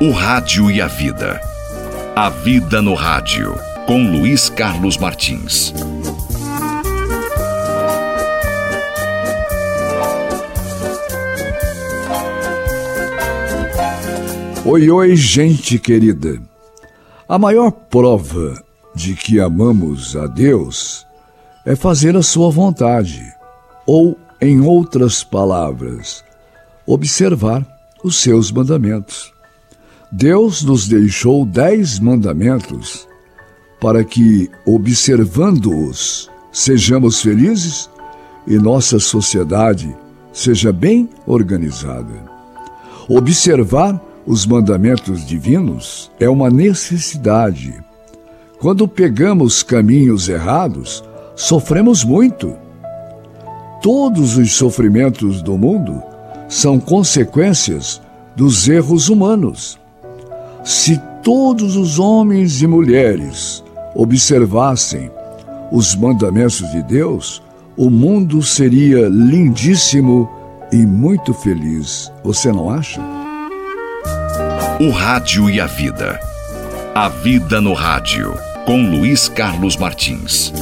O Rádio e a Vida. A Vida no Rádio, com Luiz Carlos Martins. Oi, oi, gente querida. A maior prova de que amamos a Deus é fazer a sua vontade, ou, em outras palavras, observar os seus mandamentos. Deus nos deixou dez mandamentos para que, observando-os, sejamos felizes e nossa sociedade seja bem organizada. Observar os mandamentos divinos é uma necessidade. Quando pegamos caminhos errados, sofremos muito. Todos os sofrimentos do mundo são consequências dos erros humanos. Se todos os homens e mulheres observassem os mandamentos de Deus, o mundo seria lindíssimo e muito feliz. Você não acha? O Rádio e a Vida. A Vida no Rádio, com Luiz Carlos Martins.